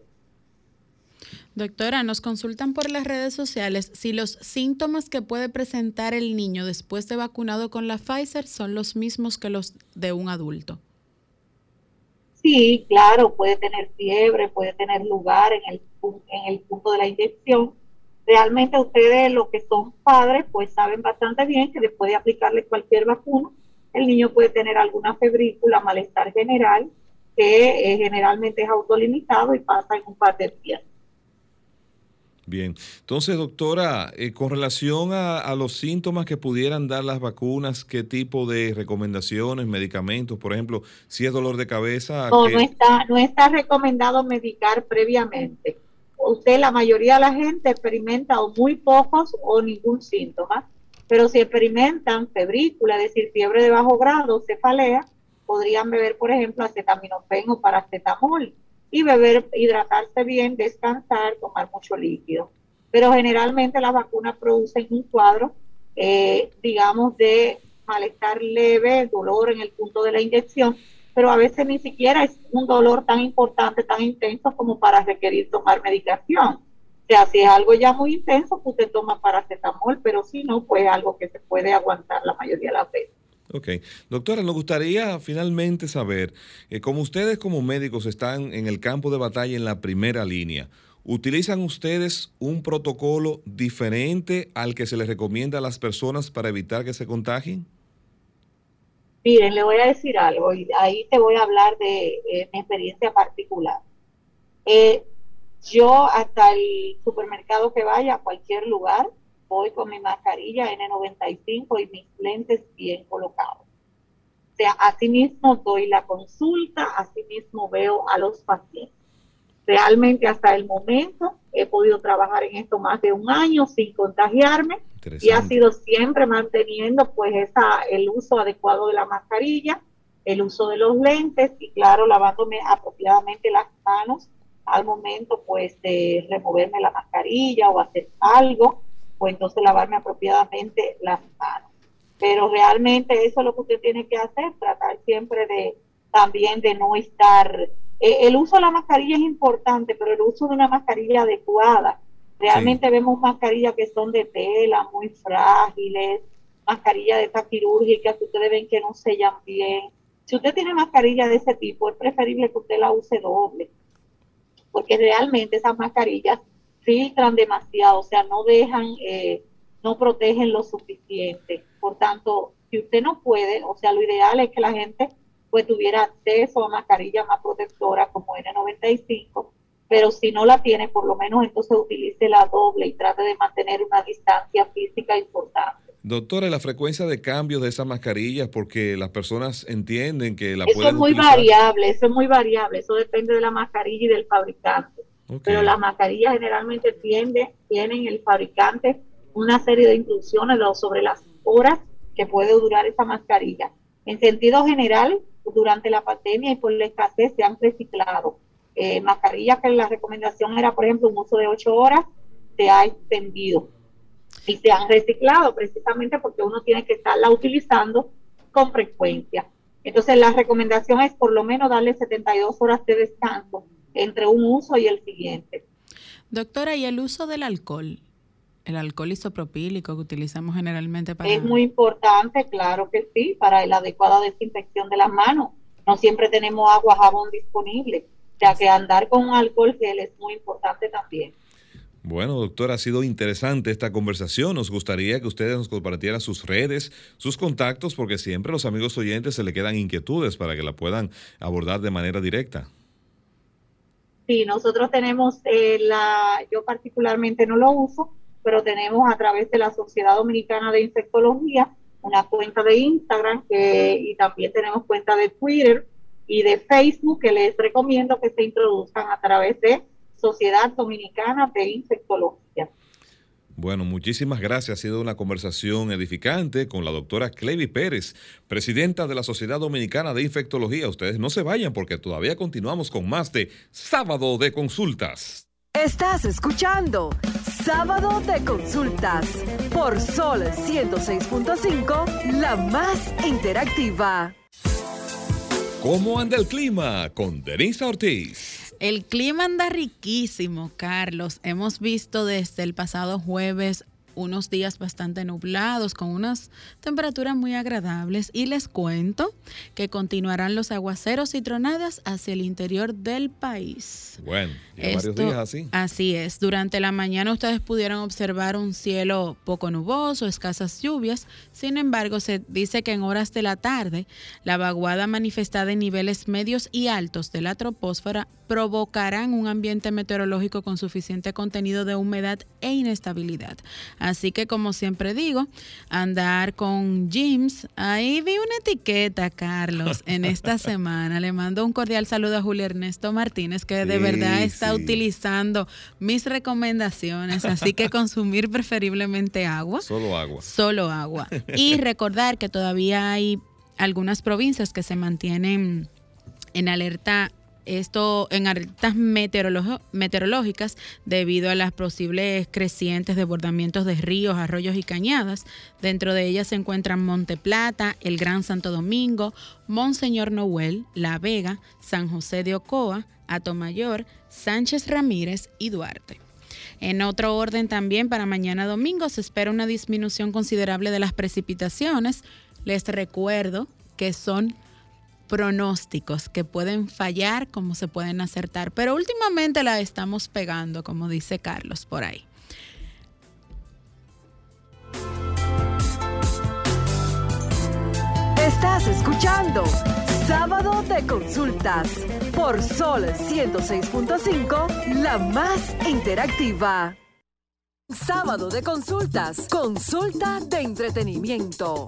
Doctora, nos consultan por las redes sociales si los síntomas que puede presentar el niño después de vacunado con la Pfizer son los mismos que los de un adulto. Sí, claro, puede tener fiebre, puede tener lugar en el, en el punto de la inyección. Realmente ustedes, los que son padres, pues saben bastante bien que después de aplicarle cualquier vacuna, el niño puede tener alguna febrícula, malestar general, que eh, generalmente es autolimitado y pasa en un par de días. Bien, entonces doctora, eh, con relación a, los síntomas que pudieran dar las vacunas, ¿qué tipo de recomendaciones, medicamentos, por ejemplo, si es dolor de cabeza? No, no, está, no está recomendado medicar previamente. Usted, la mayoría de la gente experimenta o muy pocos o ningún síntoma, pero si experimentan febrícula, es decir, fiebre de bajo grado, cefalea, podrían beber, por ejemplo, acetaminofén o paracetamol y beber, hidratarse bien, descansar, tomar mucho líquido. Pero generalmente las vacunas producen un cuadro, eh, digamos, de malestar leve, dolor en el punto de la inyección, pero a veces ni siquiera es un dolor tan importante, tan intenso como para requerir tomar medicación. O sea, si es algo ya muy intenso, pues toma paracetamol, pero si no, pues algo que se puede aguantar la mayoría de las veces. Ok. Doctora, nos gustaría finalmente saber, eh, como ustedes como médicos están en el campo de batalla en la primera línea, ¿utilizan ustedes un protocolo diferente al que se les recomienda a las personas para evitar que se contagien? Miren, le voy a decir algo y ahí te voy a hablar de eh, mi experiencia particular. Eh, yo hasta el supermercado que vaya, a cualquier lugar, voy con mi mascarilla N95 y mis lentes bien colocados. O sea, así mismo doy la consulta, así mismo veo a los pacientes. Realmente hasta el momento he podido trabajar en esto más de un año sin contagiarme y ha sido siempre manteniendo pues esa, el uso adecuado de la mascarilla, el uso de los lentes y claro, lavándome apropiadamente las manos al momento pues de removerme la mascarilla o hacer algo pues entonces lavarme apropiadamente las manos. Pero realmente eso es lo que usted tiene que hacer, tratar siempre de también de no estar... Eh, el uso de la mascarilla es importante, pero el uso de una mascarilla adecuada. Realmente vemos mascarillas que son de tela, muy frágiles, mascarillas de estas quirúrgicas que ustedes ven que no sellan bien. Si usted tiene mascarilla de ese tipo, es preferible que usted la use doble, porque realmente esas mascarillas filtran demasiado, o sea, no dejan, eh, no protegen lo suficiente. Por tanto, si usted no puede, o sea, lo ideal es que la gente pues tuviera acceso a mascarilla más protectora como N95, pero si no la tiene, por lo menos entonces utilice la doble y trate de mantener una distancia física importante. Doctora, la frecuencia de cambio de esas mascarillas, porque las personas entienden que la eso es muy variable, eso es muy variable, eso depende de la mascarilla y del fabricante. Pero las mascarillas generalmente tiende, tienen el fabricante una serie de instrucciones sobre las horas que puede durar esa mascarilla. En sentido general, durante la pandemia y por la escasez se han reciclado. Eh, mascarillas que la recomendación era, por ejemplo, un uso de ocho horas, se ha extendido y se han reciclado precisamente porque uno tiene que estarla utilizando con frecuencia. Entonces, la recomendación es por lo menos darle 72 horas de descanso entre un uso y el siguiente. Doctora, ¿y el uso del alcohol? El alcohol isopropílico que utilizamos generalmente para... Es muy importante, claro que sí, para la adecuada desinfección de las manos. No siempre tenemos agua, jabón disponible, ya que andar con alcohol gel es muy importante también. Bueno, doctora, ha sido interesante esta conversación. Nos gustaría que ustedes nos compartieran sus redes, sus contactos, porque siempre los amigos oyentes se le quedan inquietudes para que la puedan abordar de manera directa. Sí, nosotros tenemos eh, la, yo particularmente no lo uso, pero tenemos a través de la Sociedad Dominicana de Infectología una cuenta de Instagram que, y también tenemos cuenta de Twitter y de Facebook que les recomiendo que se introduzcan a través de Sociedad Dominicana de Infectología. Bueno, muchísimas gracias. Ha sido una conversación edificante con la doctora Clevi Pérez, presidenta de la Sociedad Dominicana de Infectología. Ustedes no se vayan porque todavía continuamos con más de Sábado de Consultas. Estás escuchando Sábado de Consultas por Sol 106.5, la más interactiva. ¿Cómo anda el clima? Con Denise Ortiz. El clima anda riquísimo, Carlos. Hemos visto desde el pasado jueves unos días bastante nublados con unas temperaturas muy agradables y les cuento que continuarán los aguaceros y tronadas hacia el interior del país. Bueno, varios días así. Así es. Durante la mañana ustedes pudieron observar un cielo poco nuboso, escasas lluvias. Sin embargo, se dice que en horas de la tarde la vaguada manifestada en niveles medios y altos de la troposfera provocarán un ambiente meteorológico con suficiente contenido de humedad e inestabilidad. Así que como siempre digo, andar con jeans. Ahí vi una etiqueta, Carlos, en esta semana. Le mando un cordial saludo a Julio Ernesto Martínez, que de verdad está utilizando mis recomendaciones. Así que consumir preferiblemente agua. Solo agua. Solo agua. Y recordar que todavía hay algunas provincias que se mantienen en alerta esto en alertas meteorológicas debido a las posibles crecientes desbordamientos de ríos, arroyos y cañadas. Dentro de ellas se encuentran Monte Plata, el Gran Santo Domingo, Monseñor Noel, La Vega, San José de Ocoa, Atomayor, Sánchez Ramírez y Duarte. En otro orden también para mañana domingo se espera una disminución considerable de las precipitaciones. Les recuerdo que son pronósticos que pueden fallar como se pueden acertar, pero últimamente la estamos pegando, como dice Carlos por ahí. Estás escuchando Sábado de Consultas por Sol 106.5, la más interactiva. Sábado de Consultas, consulta de entretenimiento.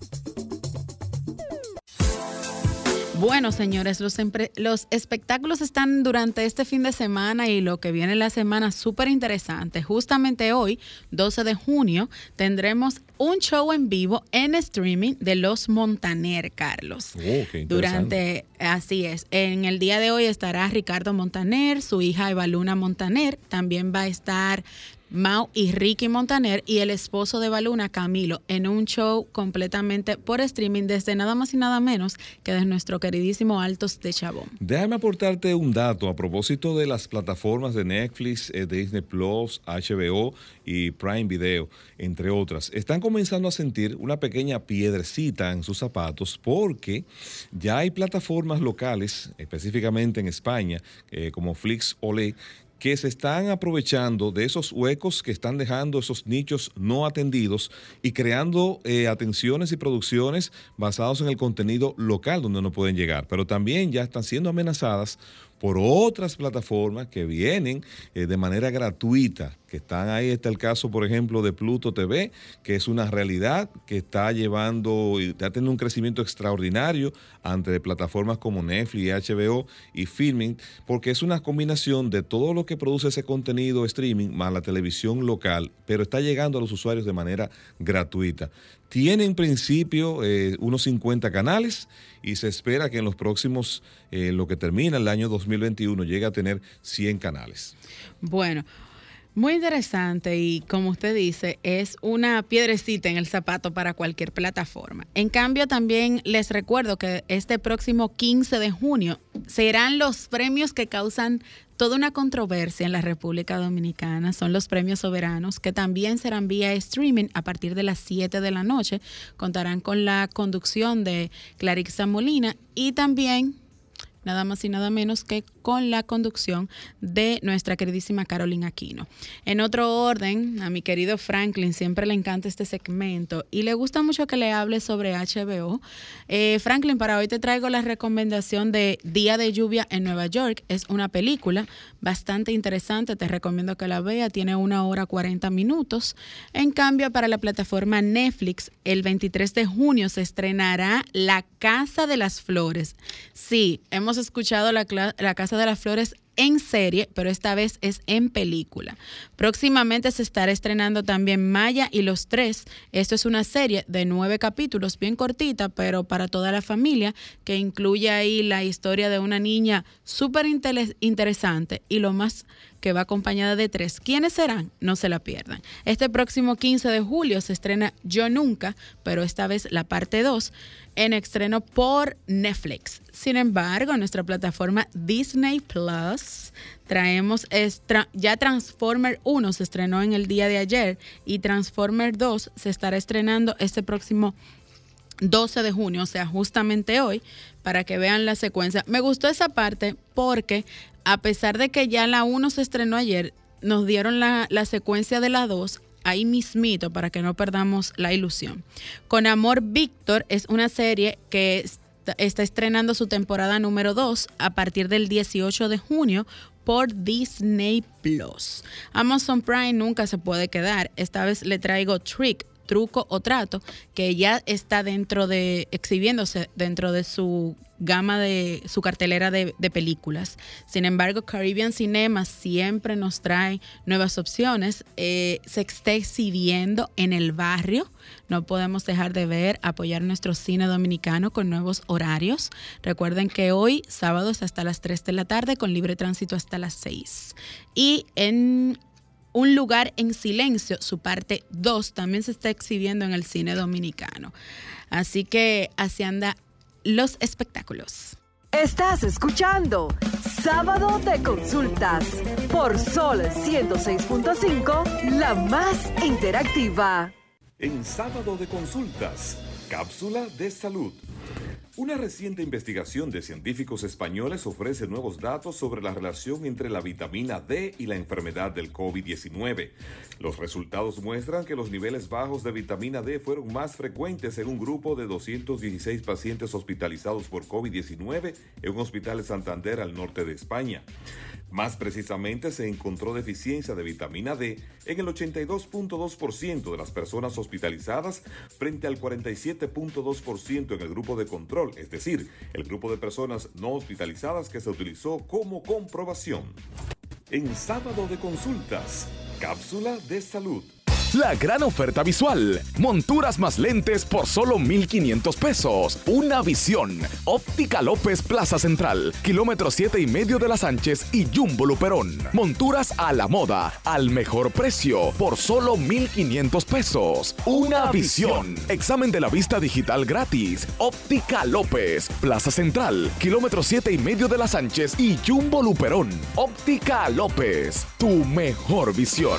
Bueno, señores, los, los espectáculos están durante este fin de semana y lo que viene la semana súper interesante. Justamente hoy, 12 de junio, tendremos un show en vivo en streaming de Los Montaner, Carlos. Oh, qué durante, así es, en el día de hoy estará Ricardo Montaner, su hija Evaluna Montaner, también va a estar Mau y Ricky Montaner y el esposo de Baluna, Camilo, en un show completamente por streaming desde nada más y nada menos que de nuestro queridísimo Altos de Chabón. Déjame aportarte un dato a propósito de las plataformas de Netflix, eh, Disney Plus, HBO y Prime Video, entre otras. Están comenzando a sentir una pequeña piedrecita en sus zapatos porque ya hay plataformas locales, específicamente en España, eh, como Flix Ole, que se están aprovechando de esos huecos que están dejando esos nichos no atendidos y creando eh, atenciones y producciones basados en el contenido local donde no pueden llegar, pero también ya están siendo amenazadas por otras plataformas que vienen eh, de manera gratuita, que están ahí. Está el caso, por ejemplo, de Pluto TV, que es una realidad que está llevando está teniendo un crecimiento extraordinario ante plataformas como Netflix, HBO y Filming, porque es una combinación de todo lo que produce ese contenido streaming más la televisión local, pero está llegando a los usuarios de manera gratuita. Tiene en principio eh, unos 50 canales y se espera que en los próximos, eh, lo que termina el año 2021, llegue a tener 100 canales. Bueno. Muy interesante y como usted dice, es una piedrecita en el zapato para cualquier plataforma. En cambio, también les recuerdo que este próximo 15 de junio serán los premios que causan toda una controversia en la República Dominicana. Son los premios soberanos que también serán vía streaming a partir de las 7 de la noche. Contarán con la conducción de Clarixa Molina y también nada más y nada menos que con la conducción de nuestra queridísima Carolina Aquino. En otro orden, a mi querido Franklin siempre le encanta este segmento y le gusta mucho que le hable sobre HBO. Eh, Franklin, para hoy te traigo la recomendación de Día de Lluvia en Nueva York. Es una película bastante interesante, te recomiendo que la vea, tiene una hora 40 minutos. En cambio, para la plataforma Netflix, el 23 de junio se estrenará La Casa de las Flores. Sí, hemos escuchado la, la Casa de las Flores en serie, pero esta vez es en película. Próximamente se estará estrenando también Maya y los Tres. Esto es una serie de nueve capítulos, bien cortita, pero para toda la familia, que incluye ahí la historia de una niña súper interesante y lo más que va acompañada de tres. ¿Quiénes serán? No se la pierdan. Este próximo 15 de julio se estrena Yo Nunca, pero esta vez la parte 2, en estreno por Netflix. Sin embargo, en nuestra plataforma Disney Plus traemos ya Transformer 1 se estrenó en el día de ayer y Transformer 2 se estará estrenando este próximo 12 de junio, o sea, justamente hoy, para que vean la secuencia. Me gustó esa parte porque a pesar de que ya la 1 se estrenó ayer, nos dieron la, secuencia de la 2 ahí mismito para que no perdamos la ilusión. Con Amor Víctor es una serie que está, está estrenando su temporada número 2 a partir del 18 de junio por Disney Plus. Amazon Prime nunca se puede quedar. Esta vez le traigo Trick, truco o trato que ya está dentro de, exhibiéndose dentro de su gama de su cartelera de, películas. Sin embargo, Caribbean Cinema siempre nos trae nuevas opciones. Eh, se está exhibiendo en el barrio. No podemos dejar de ver, apoyar nuestro cine dominicano con nuevos horarios. Recuerden que hoy, sábado, es hasta las 3 de la tarde, con libre tránsito hasta las 6. Y en un lugar en silencio, su parte 2, también se está exhibiendo en el cine dominicano. Así que así anda los espectáculos. Estás escuchando Sábado de Consultas por Sol 106.5, la más interactiva. En Sábado de Consultas, cápsula de salud. Una reciente investigación de científicos españoles ofrece nuevos datos sobre la relación entre la vitamina D y la enfermedad del COVID-19. Los resultados muestran que los niveles bajos de vitamina D fueron más frecuentes en un grupo de 216 pacientes hospitalizados por COVID-19 en un hospital de Santander al norte de España. Más precisamente, se encontró deficiencia de vitamina D en el 82.2% de las personas hospitalizadas frente al 47.2% en el grupo de control, es decir, el grupo de personas no hospitalizadas que se utilizó como comprobación. En sábado de consultas, cápsula de salud. La gran oferta visual. Monturas más lentes por solo 1,500 pesos. Una visión. Óptica López Plaza Central. Kilómetro 7 y medio de las Sánchez y Jumbo Luperón. Monturas a la moda. Al mejor precio. Por solo 1,500 pesos. Una visión. Examen de la vista digital gratis. Óptica López. Plaza Central. Kilómetro 7 y medio de las Sánchez y Jumbo Luperón. Óptica López. Tu mejor visión.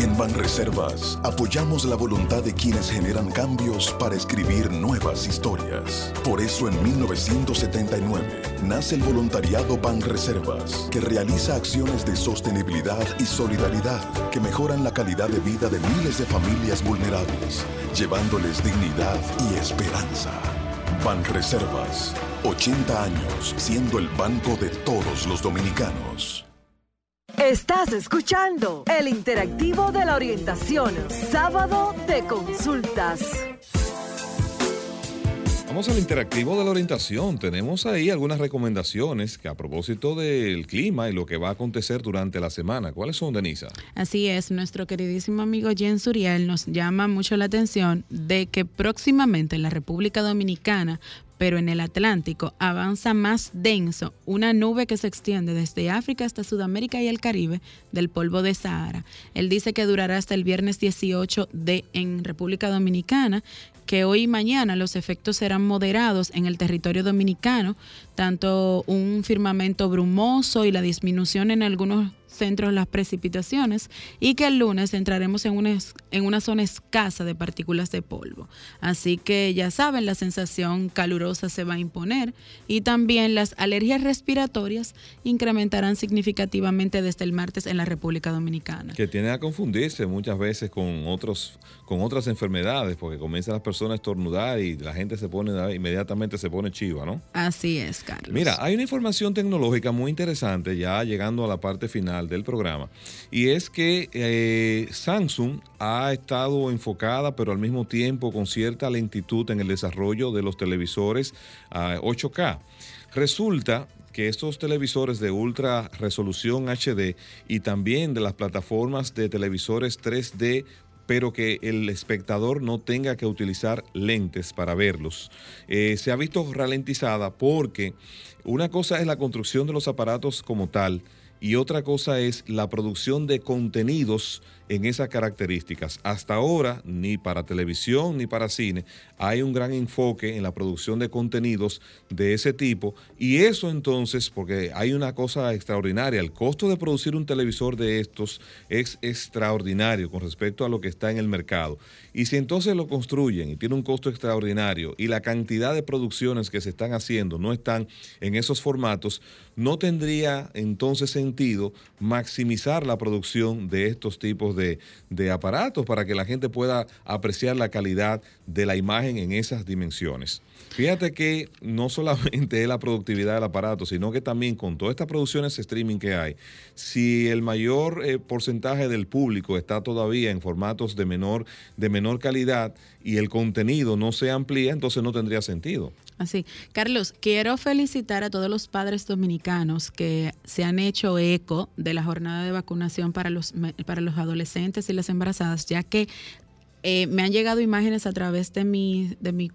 En Banreservas apoyamos la voluntad de quienes generan cambios para escribir nuevas historias. Por eso en 1979 nace el voluntariado Banreservas, que realiza acciones de sostenibilidad y solidaridad que mejoran la calidad de vida de miles de familias vulnerables, llevándoles dignidad y esperanza. Banreservas, 80 años siendo el banco de todos los dominicanos. Estás escuchando el interactivo de la orientación, sábado de consultas. Vamos al interactivo de la orientación. Tenemos ahí algunas recomendaciones que a propósito del clima y lo que va a acontecer durante la semana. ¿Cuáles son, Denisa? Así es, nuestro queridísimo amigo Jens Uriel nos llama mucho la atención de que próximamente en la República Dominicana pero en el Atlántico avanza más denso una nube que se extiende desde África hasta Sudamérica y el Caribe del polvo de Sahara. Él dice que durará hasta el viernes 18 de en República Dominicana, que hoy y mañana los efectos serán moderados en el territorio dominicano, tanto un firmamento brumoso y la disminución en algunos centros las precipitaciones y que el lunes entraremos en una, en una zona escasa de partículas de polvo. Así que ya saben, la sensación calurosa se va a imponer y también las alergias respiratorias incrementarán significativamente desde el martes en la República Dominicana. Que tiene a confundirse muchas veces con otros con otras enfermedades porque comienzan las personas a estornudar y la gente se pone inmediatamente se pone chiva, ¿no? Así es, Carlos. Mira, hay una información tecnológica muy interesante ya llegando a la parte final del programa. Y es que eh, Samsung ha estado enfocada, pero al mismo tiempo con cierta lentitud en el desarrollo de los televisores 8K. Ah, Resulta que estos televisores de ultra resolución HD y también de las plataformas de televisores 3D pero que el espectador no tenga que utilizar lentes para verlos. Eh, se ha visto ralentizada porque una cosa es la construcción de los aparatos como tal, y otra cosa es la producción de contenidos en esas características. Hasta ahora, ni para televisión ni para cine, hay un gran enfoque en la producción de contenidos de ese tipo y eso entonces, porque hay una cosa extraordinaria, el costo de producir un televisor de estos es extraordinario con respecto a lo que está en el mercado. Y si entonces lo construyen y tiene un costo extraordinario y la cantidad de producciones que se están haciendo no están en esos formatos, no tendría entonces sentido maximizar la producción de estos tipos de de, aparatos para que la gente pueda apreciar la calidad de la imagen en esas dimensiones. Fíjate que no solamente es la productividad del aparato, sino que también con todas estas producciones streaming que hay, si el mayor eh, porcentaje del público está todavía en formatos de menor, de menor calidad y el contenido no se amplía, entonces no tendría sentido. Así. Carlos, quiero felicitar a todos los padres dominicanos que se han hecho eco de la jornada de vacunación para los, para los adolescentes y las embarazadas, ya que eh, me han llegado imágenes a través de mi, de mi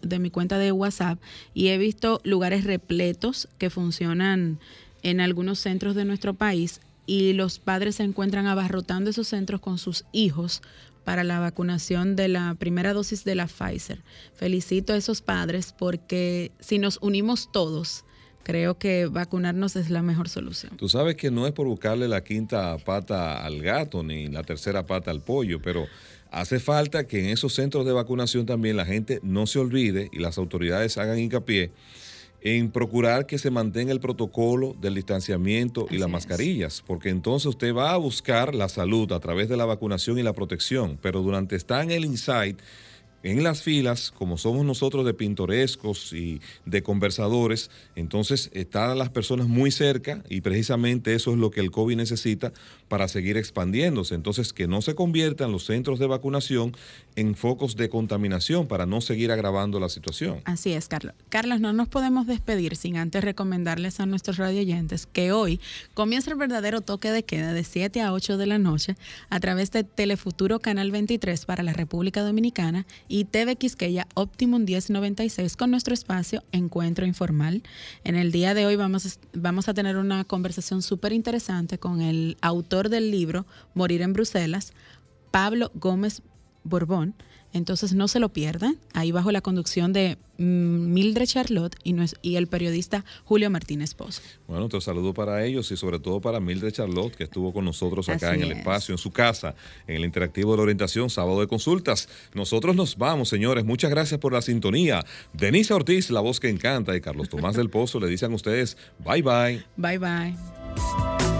de mi cuenta de WhatsApp y he visto lugares repletos que funcionan en algunos centros de nuestro país y los padres se encuentran abarrotando esos centros con sus hijos para la vacunación de la primera dosis de la Pfizer. Felicito a esos padres porque si nos unimos todos, creo que vacunarnos es la mejor solución. Tú sabes que no es por buscarle la quinta pata al gato ni la tercera pata al pollo, pero hace falta que en esos centros de vacunación también la gente no se olvide y las autoridades hagan hincapié en procurar que se mantenga el protocolo del distanciamiento y las mascarillas, porque entonces usted va a buscar la salud a través de la vacunación y la protección, pero durante estar en el insight, en las filas, como somos nosotros de pintorescos y de conversadores, entonces están las personas muy cerca y precisamente eso es lo que el COVID necesita para seguir expandiéndose. Entonces, que no se conviertan los centros de vacunación en focos de contaminación para no seguir agravando la situación. Así es, Carlos. Carlos, no nos podemos despedir sin antes recomendarles a nuestros radioyentes que hoy comienza el verdadero toque de queda de 7 a 8 de la noche a través de Telefuturo Canal 23 para la República Dominicana y TV Quisqueya Optimum 1096 con nuestro espacio Encuentro Informal. En el día de hoy vamos, vamos a tener una conversación súper interesante con el autor del libro Morir en Bruselas, Pablo Gómez Borbón. Entonces no se lo pierdan, ahí bajo la conducción de mm, Mildred Charlotte y, y el periodista Julio Martínez Pozo. Bueno, te saludo para ellos y sobre todo para Mildred Charlotte, que estuvo con nosotros acá en el espacio, en su casa, en el interactivo de la orientación, sábado de consultas. Nosotros nos vamos, señores. Muchas gracias por la sintonía. Denise Ortiz, la voz que encanta, y Carlos Tomás del Pozo le dicen a ustedes, bye bye. Bye bye.